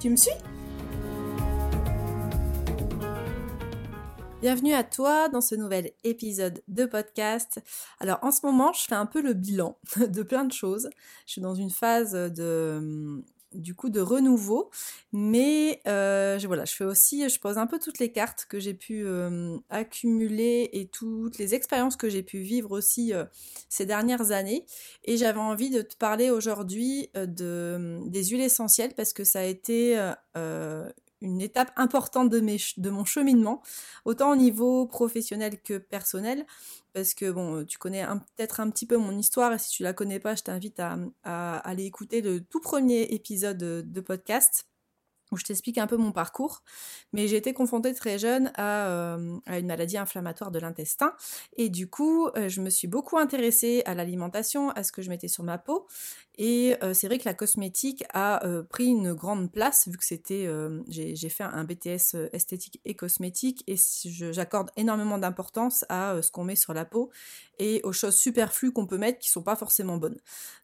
Tu me suis? Bienvenue à toi dans ce nouvel épisode de podcast. Alors en ce moment, je fais un peu le bilan de plein de choses. Je suis dans une phase de du coup de renouveau, mais euh, je, voilà, je fais aussi, je pose un peu toutes les cartes que j'ai pu euh, accumuler et toutes les expériences que j'ai pu vivre aussi euh, ces dernières années. Et j'avais envie de te parler aujourd'hui de, des huiles essentielles parce que ça a été une étape importante de, mon cheminement, autant au niveau professionnel que personnel, parce que bon, tu connais peut-être un petit peu mon histoire, et si tu la connais pas, je t'invite à, aller écouter le tout premier épisode de podcast où je t'explique un peu mon parcours. Mais j'ai été confrontée très jeune à, euh, une maladie inflammatoire de l'intestin. Et du coup, euh, je me suis beaucoup intéressée à l'alimentation, à ce que je mettais sur ma peau. Et euh, c'est vrai que la cosmétique a pris une grande place, vu que c'était... j'ai fait un BTS esthétique et cosmétique, et j'accorde énormément d'importance à ce qu'on met sur la peau et aux choses superflues qu'on peut mettre qui sont pas forcément bonnes.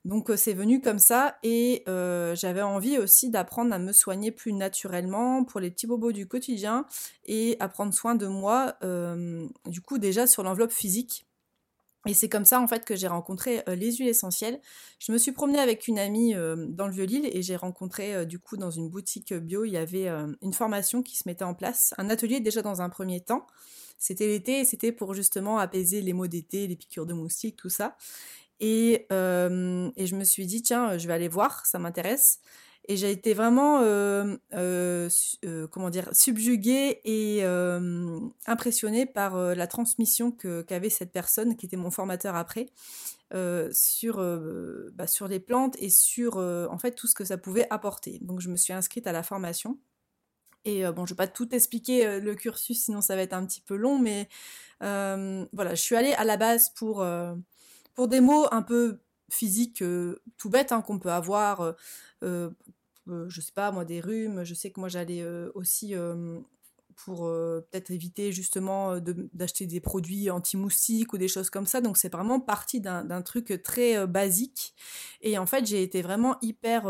Donc c'est venu comme ça, et j'avais envie aussi d'apprendre à me soigner plus naturellement pour les petits bobos du quotidien et à prendre soin de moi, euh, du coup déjà sur l'enveloppe physique. Et c'est comme ça en fait que j'ai rencontré euh, les huiles essentielles. Je me suis promenée avec une amie euh, dans le Vieux-Lille et j'ai rencontré du coup dans une boutique bio, il y avait une formation qui se mettait en place, un atelier déjà dans un premier temps. C'était l'été c'était pour justement apaiser les maux d'été, les piqûres de moustiques, tout ça. Et, et, je me suis dit, tiens, je vais aller voir, ça m'intéresse. Et j'ai été vraiment, euh, euh, euh, comment dire, subjuguée et impressionnée par la transmission qu'avait cette personne, qui était mon formateur après, sur, bah, sur les plantes et sur, en fait, tout ce que ça pouvait apporter. Donc, je me suis inscrite à la formation. Et bon, je ne vais pas tout expliquer le cursus, sinon ça va être un petit peu long, mais voilà, je suis allée à la base pour, pour des mots un peu physiques, tout bêtes, hein, qu'on peut avoir euh, je sais pas, moi, des rhumes. Je sais que moi, j'allais euh, aussi pour euh, peut-être éviter justement d'acheter des produits anti-moustiques ou des choses comme ça. Donc c'est vraiment parti d'un truc très basique. Et en fait, j'ai été vraiment hyper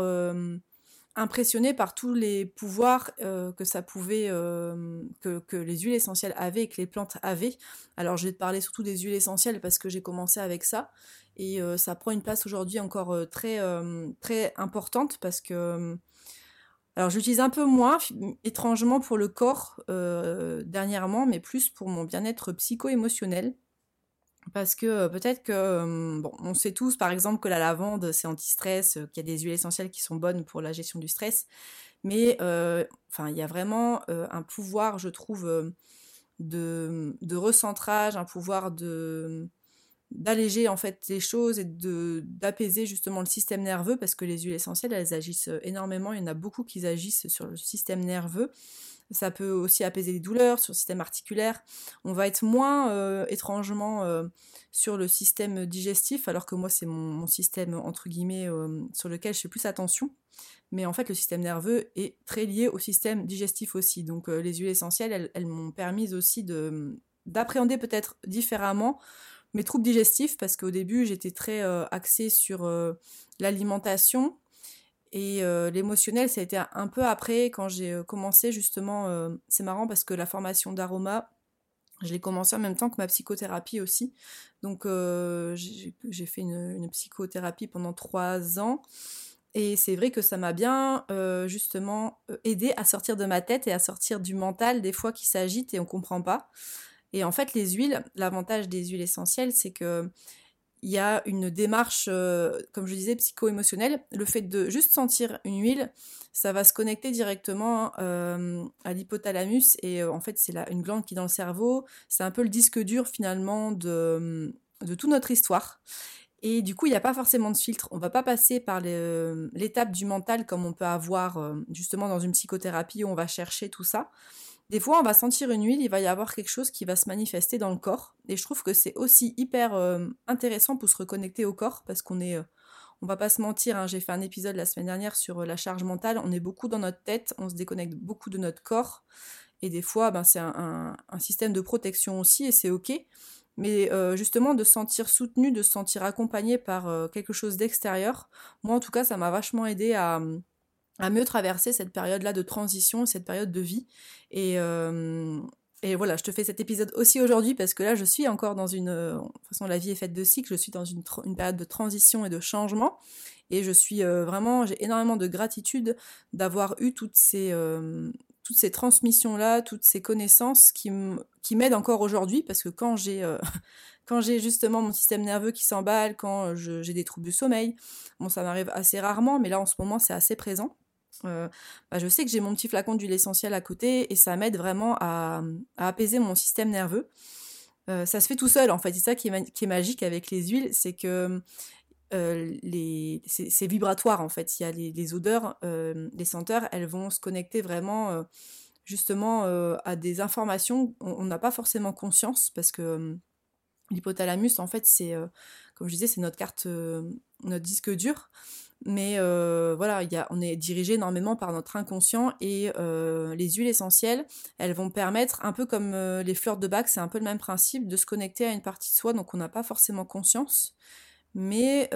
impressionnée par tous les pouvoirs que ça pouvait, que, que, les huiles essentielles avaient et que les plantes avaient. Alors je vais te parler surtout des huiles essentielles parce que j'ai commencé avec ça et ça prend une place aujourd'hui encore très, très importante parce que alors j'utilise un peu moins, étrangement pour le corps dernièrement, mais plus pour mon bien-être psycho-émotionnel. Parce que peut-être que, bon, on sait tous par exemple que la lavande c'est anti-stress, qu'il y a des huiles essentielles qui sont bonnes pour la gestion du stress, mais enfin il y a vraiment un pouvoir, je trouve, de, recentrage, un pouvoir d'alléger en fait les choses et d'apaiser justement le système nerveux parce que les huiles essentielles elles agissent euh, énormément. Il y en a beaucoup qui agissent sur le système nerveux ça peut aussi apaiser les douleurs sur le système articulaire. On va être moins euh, étrangement euh, sur le système digestif alors que moi c'est mon, système entre guillemets sur lequel je fais plus attention. Mais en fait le système nerveux est très lié au système digestif aussi. Donc les huiles essentielles elles, elles m'ont permis aussi de d'appréhender peut-être différemment mes troubles digestifs parce qu'au début j'étais très euh, axée sur euh, l'alimentation et euh, l'émotionnel ça a été un peu après quand j'ai commencé justement c'est marrant parce que la formation d'aroma je l'ai commencé en même temps que ma psychothérapie aussi. Donc j'ai fait une, psychothérapie pendant trois ans. Et c'est vrai que ça m'a bien justement aidé à sortir de ma tête et à sortir du mental des fois qui s'agite et on comprend pas. Et en fait, les huiles, l'avantage des huiles essentielles, c'est que il y a une démarche, euh, comme je disais, psycho-émotionnelle. Le fait de juste sentir une huile, ça va se connecter directement euh, à l'hypothalamus et euh, en fait, c'est une glande qui est dans le cerveau. C'est un peu le disque dur finalement de, de toute notre histoire. Et du coup, il n'y a pas forcément de filtre. On va pas passer par l'étape du mental comme on peut avoir justement dans une psychothérapie où on va chercher tout ça. Des fois, on va sentir une huile, il va y avoir quelque chose qui va se manifester dans le corps. Et je trouve que c'est aussi hyper intéressant pour se reconnecter au corps parce qu'on est on va pas se mentir, hein, j'ai fait un épisode la semaine dernière sur la charge mentale, on est beaucoup dans notre tête, on se déconnecte beaucoup de notre corps, et des fois, ben, c'est un, système de protection aussi, et c'est ok. Mais euh, justement, de se sentir soutenu, de se sentir accompagné par euh, quelque chose d'extérieur, moi en tout cas, ça m'a vachement aidé à, mieux traverser cette période-là de transition, cette période de vie. Et, euh, et voilà, je te fais cet épisode aussi aujourd'hui parce que là, je suis encore dans une... De toute façon, la vie est faite de cycles, je suis dans une, période de transition et de changement. Et je suis vraiment, j'ai énormément de gratitude d'avoir eu toutes ces, toutes ces transmissions-là, toutes ces connaissances qui m'aident encore aujourd'hui, parce que quand j'ai euh, quand j'ai justement mon système nerveux qui s'emballe, quand j'ai des troubles du sommeil, bon ça m'arrive assez rarement, mais là en ce moment c'est assez présent. Euh, bah, je sais que j'ai mon petit flacon d'huile essentielle à côté et ça m'aide vraiment à, apaiser mon système nerveux. Euh, ça se fait tout seul en fait, c'est ça qui est, magique avec les huiles, c'est que les, c'est vibratoire en fait. Il y a les, odeurs, les senteurs, elles vont se connecter vraiment justement à des informations. On n'a pas forcément conscience parce que l'hypothalamus, en fait, c'est, comme je disais, c'est notre carte, notre disque dur. Mais voilà, y a, on est dirigé énormément par notre inconscient et les huiles essentielles, elles vont permettre, un peu comme les fleurs de bac, c'est un peu le même principe, de se connecter à une partie de soi dont on n'a pas forcément conscience mais,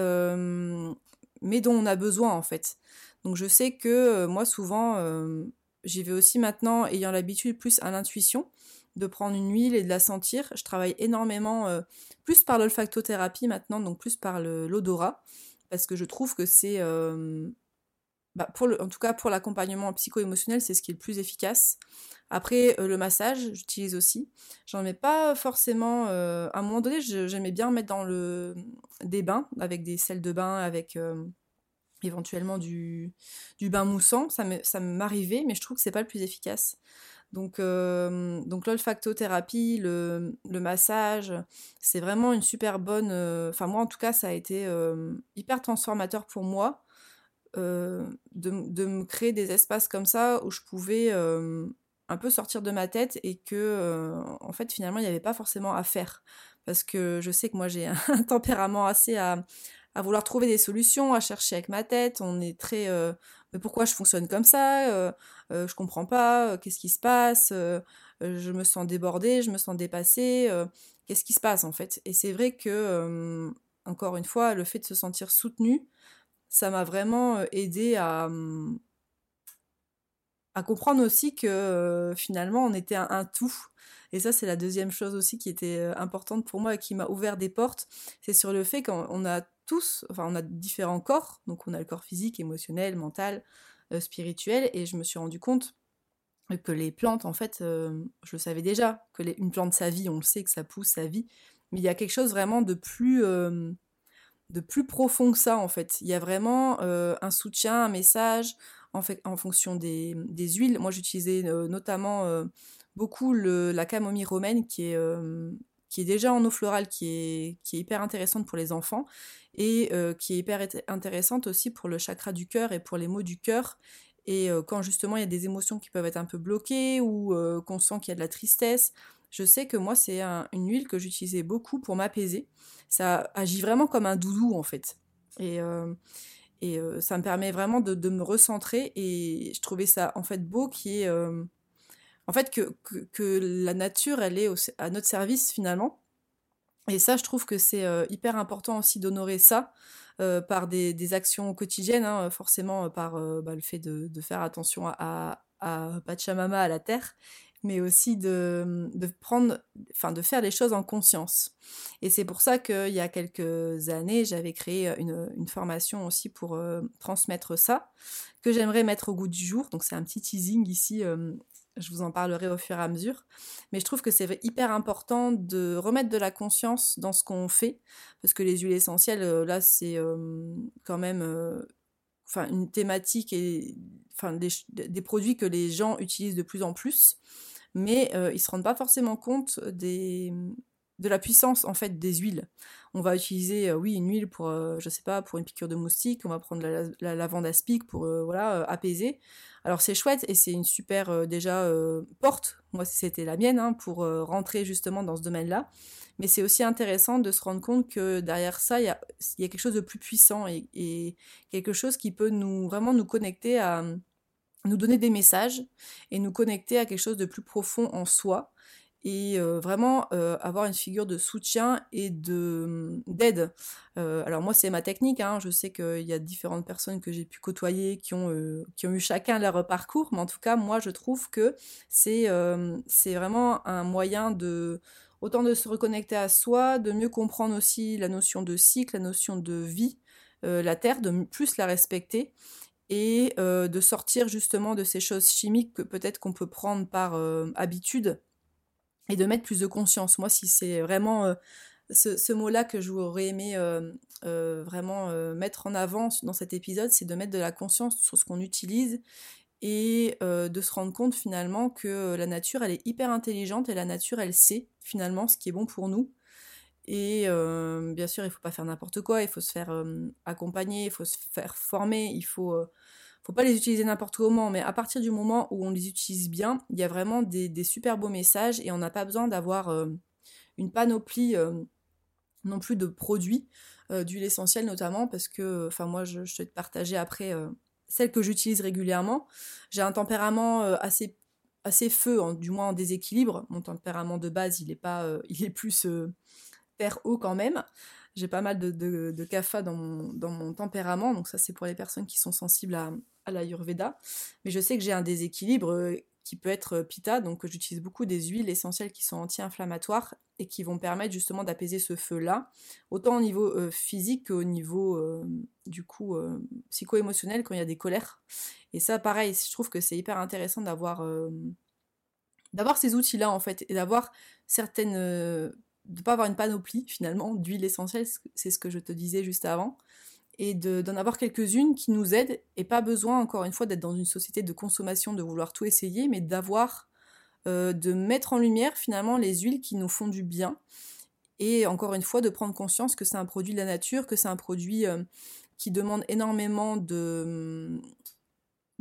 mais dont on a besoin en fait. Donc je sais que moi souvent, j'y vais aussi maintenant ayant l'habitude plus à l'intuition de prendre une huile et de la sentir. Je travaille énormément plus par l'olfactothérapie maintenant, donc plus par l'odorat, parce que je trouve que c'est bah, pour le, en tout cas pour l'accompagnement psycho-émotionnel, c'est ce qui est le plus efficace. Après, euh, le massage, j'utilise aussi. J'en mets pas forcément. Euh, à un moment donné, j'aimais bien mettre dans le, des bains, avec des sels de bain, avec euh, éventuellement du, du bain moussant. Ça m'arrivait, mais je trouve que c'est pas le plus efficace. Donc, donc l'olfactothérapie, le, massage, c'est vraiment une super bonne. Enfin, moi en tout cas, ça a été hyper transformateur pour moi. de, me créer des espaces comme ça où je pouvais un peu sortir de ma tête et que euh, en fait finalement il n'y avait pas forcément à faire parce que je sais que moi j'ai un tempérament assez à, vouloir trouver des solutions, à chercher avec ma tête. On est très euh, mais pourquoi je fonctionne comme ça euh, Je comprends pas. Qu'est-ce qui se passe Je me sens débordée, je me sens dépassée. Qu'est-ce qui se passe en fait? Et c'est vrai que encore une fois, le fait de se sentir soutenu, ça m'a vraiment aidé à à comprendre aussi que euh, finalement on était un, tout. Et ça, c'est la deuxième chose aussi qui était euh, importante pour moi et qui m'a ouvert des portes. C'est sur le fait qu'on a tous, enfin, on a différents corps. Donc, on a le corps physique, émotionnel, mental, euh, spirituel. Et je me suis rendu compte que les plantes, en fait, je le savais déjà, que une plante, sa vie, on le sait que ça pousse, sa vie. Mais il y a quelque chose vraiment de plus de plus profond que ça en fait. Il y a vraiment un soutien, un message, en, fonction des, huiles. Moi, j'utilisais euh, notamment euh, beaucoup la camomille romaine qui est, euh, qui est déjà en eau florale, qui est, qui est hyper intéressante pour les enfants et qui est hyper intéressante aussi pour le chakra du cœur et pour les maux du cœur. Et quand justement il y a des émotions qui peuvent être un peu bloquées ou qu'on sent qu'il y a de la tristesse, je sais que moi c'est une huile que j'utilisais beaucoup pour m'apaiser. Ça agit vraiment comme un doudou en fait. Et, et euh, ça me permet vraiment de, me recentrer. Et je trouvais ça en fait beau qui est. Euh, en fait, que, la nature, elle est à notre service finalement. Et ça, je trouve que c'est euh, hyper important aussi d'honorer ça par des, actions quotidiennes, hein, forcément par bah, le fait de, faire attention à, à, Pachamama, à la terre, mais aussi de, prendre, de faire les choses en conscience. Et c'est pour ça qu'il y a quelques années, j'avais créé une, formation aussi pour euh, transmettre ça, que j'aimerais mettre au goût du jour. Donc c'est un petit teasing ici, euh, je vous en parlerai au fur et à mesure. Mais je trouve que c'est hyper important de remettre de la conscience dans ce qu'on fait, parce que les huiles essentielles, euh, là, c'est quand même enfin une thématique et enfin des, produits que les gens utilisent de plus en plus mais ils euh, ils se rendent pas forcément compte des, de la puissance en fait des huiles. On va utiliser oui une huile pour je sais pas pour une piqûre de moustique, on va prendre la, lavande aspic pour voilà apaiser. Alors c'est chouette et c'est une super déjà porte. Moi c'était la mienne hein, pour rentrer justement dans ce domaine-là. Mais c'est aussi intéressant de se rendre compte que derrière ça, il y a, quelque chose de plus puissant et, quelque chose qui peut nous vraiment nous connecter à nous donner des messages et nous connecter à quelque chose de plus profond en soi et vraiment avoir une figure de soutien et de d'aide. Euh, alors moi c'est ma technique, hein. je sais qu'il y a différentes personnes que j'ai pu côtoyer qui ont, qui ont eu chacun leur parcours, mais en tout cas moi je trouve que c'est c'est vraiment un moyen de autant de se reconnecter à soi, de mieux comprendre aussi la notion de cycle, la notion de vie, la Terre, de plus la respecter et de sortir justement de ces choses chimiques que peut-être qu'on peut prendre par habitude et de mettre plus de conscience. Moi, si c'est vraiment ce, mot-là que j'aurais aimé vraiment mettre en avant dans cet épisode, c'est de mettre de la conscience sur ce qu'on utilise et euh, de se rendre compte finalement que la nature elle est hyper intelligente et la nature elle sait finalement ce qui est bon pour nous. Et euh, bien sûr, il faut pas faire n'importe quoi, il faut se faire euh, accompagner, il faut se faire former, il faut, faut pas les utiliser n'importe comment, mais à partir du moment où on les utilise bien, il y a vraiment des, super beaux messages et on n'a pas besoin d'avoir une panoplie non plus de produits, d'huile essentielle notamment, parce que, enfin moi je, je, te partager après celle que j'utilise régulièrement. J'ai un tempérament euh, assez, assez feu, du moins en déséquilibre. Mon tempérament de base, il est, pas, euh, il est plus euh, terre-eau quand même. J'ai pas mal de, de, de dans mon, dans mon tempérament, donc ça c'est pour les personnes qui sont sensibles à, à l'Ayurveda. Mais je sais que j'ai un déséquilibre qui peut être pita, donc j'utilise beaucoup des huiles essentielles qui sont anti-inflammatoires et qui vont permettre justement d'apaiser ce feu-là, autant au niveau euh, physique qu'au niveau euh, du coup euh, psycho-émotionnel quand il y a des colères. Et ça, pareil, je trouve que c'est hyper intéressant d'avoir d'avoir ces outils-là en fait et d'avoir certaines de pas avoir une panoplie finalement. D'huiles essentielles, c'est ce que je te disais juste avant. Et d'en avoir quelques-unes qui nous aident et pas besoin encore une fois d'être dans une société de consommation, de vouloir tout essayer, mais d'avoir, euh, de mettre en lumière finalement les huiles qui nous font du bien. Et encore une fois de prendre conscience que c'est un produit de la nature, que c'est un produit euh, qui demande énormément de,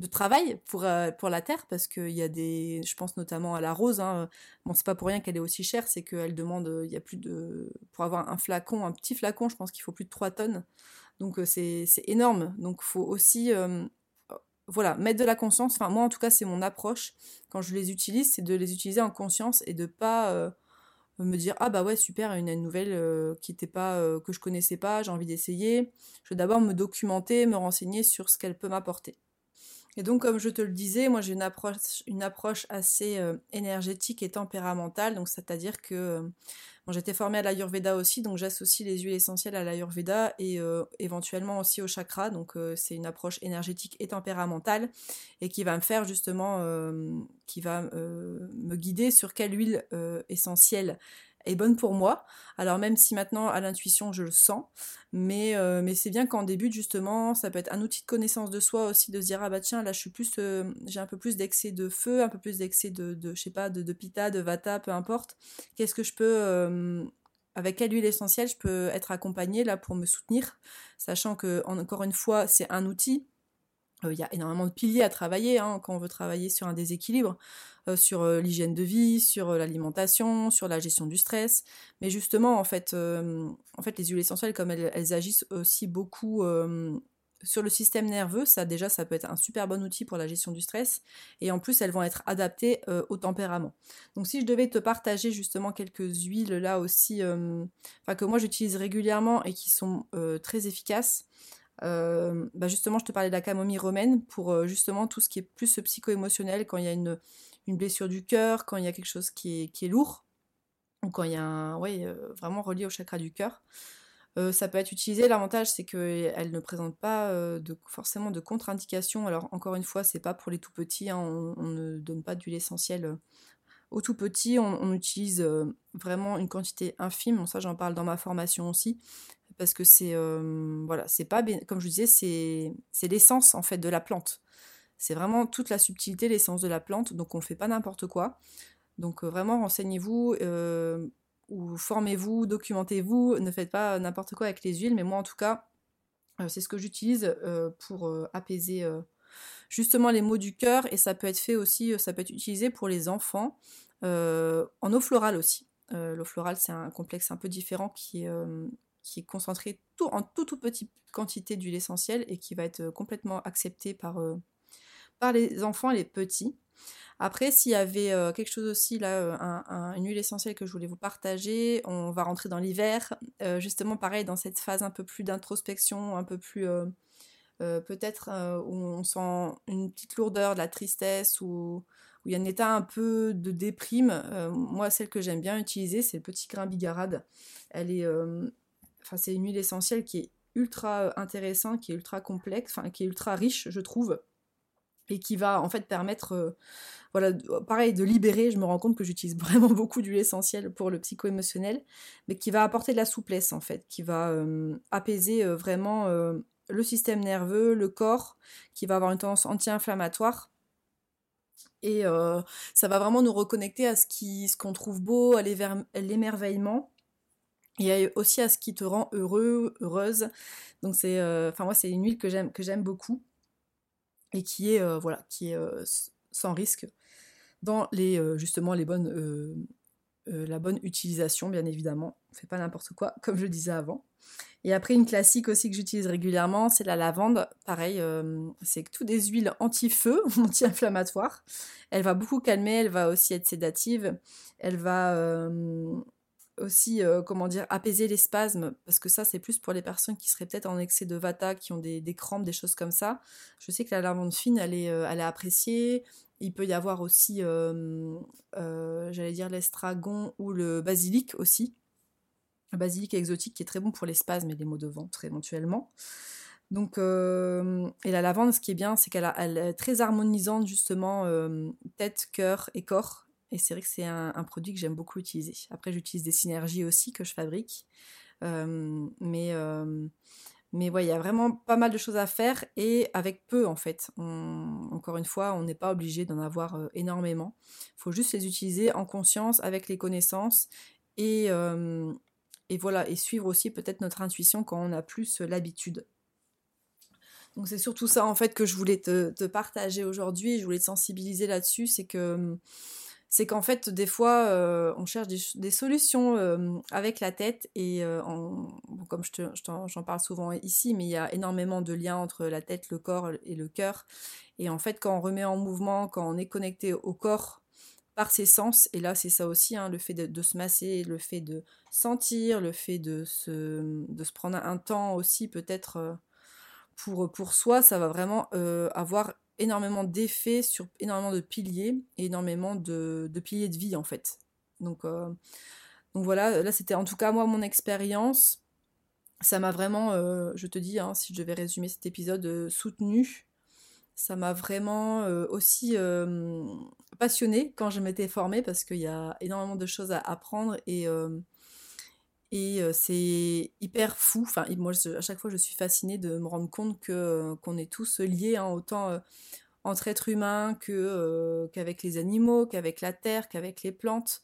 de travail pour, euh, pour la terre parce qu'il y a des je pense notamment à la rose hein. bon c'est pas pour rien qu'elle est aussi chère c'est qu'elle demande il y a plus de pour avoir un flacon un petit flacon je pense qu'il faut plus de 3 tonnes donc euh, c'est énorme. Donc faut aussi euh, voilà, mettre de la conscience. Enfin, moi, en tout cas, c'est mon approche. Quand je les utilise, c'est de les utiliser en conscience et de pas euh, me dire ah bah ouais super, une, une nouvelle qui était pas que je connaissais pas, j'ai envie d'essayer. Je vais d'abord me documenter, me renseigner sur ce qu'elle peut m'apporter. Et donc, comme je te le disais, moi j'ai une approche, assez énergétique et tempéramentale. Donc, c'est-à-dire que j'étais formée à l'Ayurveda aussi, donc j'associe les huiles essentielles à l'Ayurveda et euh, éventuellement aussi au chakra. Donc euh, c'est une approche énergétique et tempéramentale et qui va me faire justement, euh, qui va me guider sur quelle huile essentielle est bonne pour moi. Alors même si maintenant à l'intuition je le sens, mais, euh, mais c'est bien qu'en début justement ça peut être un outil de connaissance de soi aussi de se dire ah bah tiens là je suis plus euh, j'ai un peu plus d'excès de feu, un peu plus d'excès de, je sais pas de, de, pita, de vata, peu importe. Qu'est-ce que je peux euh, avec quelle huile essentielle je peux être accompagnée là pour me soutenir, sachant que encore une fois c'est un outil il y a énormément de piliers à travailler hein, quand on veut travailler sur un déséquilibre. Euh, sur euh, l'hygiène de vie, sur euh, l'alimentation, sur la gestion du stress. Mais justement, en fait, en fait les huiles essentielles, comme elles, agissent aussi beaucoup sur le système nerveux, ça déjà, ça peut être un super bon outil pour la gestion du stress. Et en plus, elles vont être adaptées au tempérament. Donc, si je devais te partager justement quelques huiles là aussi, enfin que moi j'utilise régulièrement et qui sont très efficaces, bah justement, je te parlais de la camomille romaine pour justement tout ce qui est plus psycho-émotionnel quand il y a une, blessure du cœur, quand il y a quelque chose qui est, lourd, ou quand il y a un, ouais, euh, vraiment relié au chakra du cœur. Euh, ça peut être utilisé. L'avantage, c'est qu'elle ne présente pas euh, de, forcément de contre-indications. Alors, encore une fois, c'est pas pour les tout petits. Hein. on, ne donne pas d'huile essentielle aux tout petits. On, utilise vraiment une quantité infime. Ça, j'en parle dans ma formation aussi. Parce que c'est, voilà, c'est pas, comme je disais, c'est l'essence en fait de la plante. C'est vraiment toute la subtilité, l'essence de la plante, donc on fait pas n'importe quoi. Donc euh, vraiment renseignez-vous. Euh, ou formez-vous, documentez-vous, ne faites pas n'importe quoi avec les huiles, mais moi en tout cas, c'est ce que j'utilise pour apaiser justement les maux du cœur et ça peut être fait aussi, ça peut être utilisé pour les enfants en eau florale aussi. L'eau florale c'est un complexe un peu différent qui est, qui est concentré tout, en toute toute petite quantité d'huile essentielle et qui va être complètement accepté par, par les enfants les petits. Après, s'il y avait euh, quelque chose aussi, là, euh, une huile essentielle que je voulais vous partager, on va rentrer dans l'hiver. Euh, justement, pareil, dans cette phase un peu plus d'introspection, un peu plus. peut-être où on sent une petite lourdeur, de la tristesse, ou où il y a un état un peu de déprime. moi, celle que j'aime bien utiliser, c'est le petit grain bigarade. Elle est. Enfin, c'est une huile essentielle qui est ultra intéressante, qui est ultra complexe, enfin, qui est ultra riche, je trouve et qui va en fait permettre, euh, voilà, pareil, de libérer. Je me rends compte que j'utilise vraiment beaucoup d'huile essentielle pour le psycho-émotionnel, mais qui va apporter de la souplesse en fait, qui va euh, apaiser euh, vraiment le système nerveux, le corps, qui va avoir une tendance anti-inflammatoire. Et ça va vraiment nous reconnecter à ce qui, ce qu'on trouve beau, à l'émerveillement et aussi à ce qui te rend heureux, heureuse. Donc c'est, enfin moi c'est une huile que j'aime que j'aime beaucoup et qui est, euh, voilà, qui est euh, sans risque dans les, euh, justement les bonnes, la bonne utilisation, bien évidemment. On fait pas n'importe quoi, comme je le disais avant. Et après, une classique aussi que j'utilise régulièrement, c'est la lavande. Pareil, c'est que toutes des huiles anti-feu, anti-inflammatoires. Elle va beaucoup calmer, elle va aussi être sédative. Elle va aussi, euh, comment dire, apaiser les spasmes, parce que ça, c'est plus pour les personnes qui seraient peut-être en excès de vata, qui ont des, crampes, des choses comme ça. Je sais que la lavande fine, elle est, euh, elle est appréciée. Il peut y avoir aussi, euh, j'allais dire, l'estragon ou le basilic aussi. Basilic exotique qui est très bon pour les spasmes et les maux de ventre éventuellement. Donc, et la lavande, ce qui est bien, c'est qu'elle elle est très harmonisante justement, tête, cœur et corps. Et c'est vrai que c'est un, produit que j'aime beaucoup utiliser. Après, j'utilise des synergies aussi que je fabrique. Euh, mais euh, mais il y a vraiment pas mal de choses à faire et avec peu en fait. encore une fois, on n'est pas obligé d'en avoir euh, énormément. Il faut juste les utiliser en conscience, avec les connaissances et, et voilà, et suivre aussi peut-être notre intuition quand on a plus l'habitude. Donc c'est surtout ça en fait que je voulais te, te partager aujourd'hui. Je voulais te sensibiliser là-dessus, c'est que c'est qu'en fait, des fois, euh, on cherche des, solutions avec la tête et comme j'en parle souvent ici, mais il y a énormément de liens entre la tête, le corps et le cœur. Et en fait, quand on remet en mouvement, quand on est connecté au corps par ses sens, et là c'est ça aussi, hein, le fait de, se masser, le fait de sentir, le fait de se, prendre un temps aussi peut-être pour soi, ça va vraiment avoir énormément d'effets sur énormément de piliers et énormément de, piliers de vie en fait. Donc, euh, donc voilà, là c'était en tout cas moi mon expérience. Ça m'a vraiment, euh, je te dis, hein, si je devais résumer cet épisode, euh, soutenu. Ça m'a vraiment aussi passionné quand je m'étais formée parce qu'il y a énormément de choses à apprendre et et c'est hyper fou. Enfin, moi, à chaque fois, je suis fascinée de me rendre compte qu'on est tous liés, hein, autant entre êtres humains qu'avec les animaux, qu'avec la terre, qu'avec les plantes.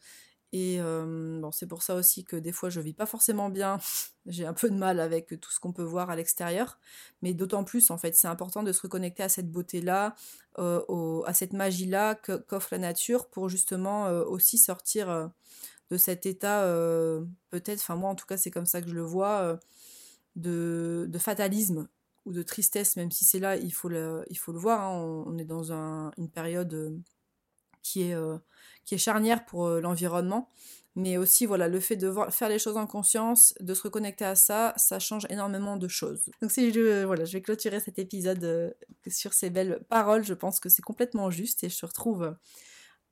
Et bon, c'est pour ça aussi que des fois, je vis pas forcément bien. J'ai un peu de mal avec tout ce qu'on peut voir à l'extérieur, mais d'autant plus, en fait, c'est important de se reconnecter à cette beauté-là, à cette magie-là qu'offre la nature pour justement aussi sortir de cet état, euh, peut-être, enfin moi en tout cas c'est comme ça que je le vois, euh, de, fatalisme ou de tristesse, même si c'est là, il faut le, il faut le voir, hein. on, est dans une période euh, qui est, qui est charnière pour l'environnement, mais aussi voilà le fait de faire les choses en conscience, de se reconnecter à ça, ça change énormément de choses. Donc si je voilà, je vais clôturer cet épisode sur ces belles paroles, je pense que c'est complètement juste et je te retrouve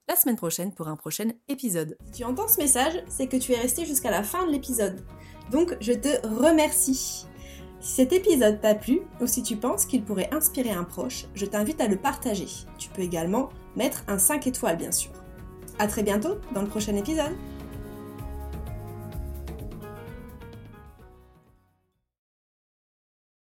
la semaine prochaine pour un prochain épisode. Si tu entends ce message, c'est que tu es resté jusqu'à la fin de l'épisode. Donc je te remercie. Si cet épisode t'a plu ou si tu penses qu'il pourrait inspirer un proche, je t'invite à le partager. Tu peux également mettre un 5 étoiles bien sûr. A très bientôt dans le prochain épisode.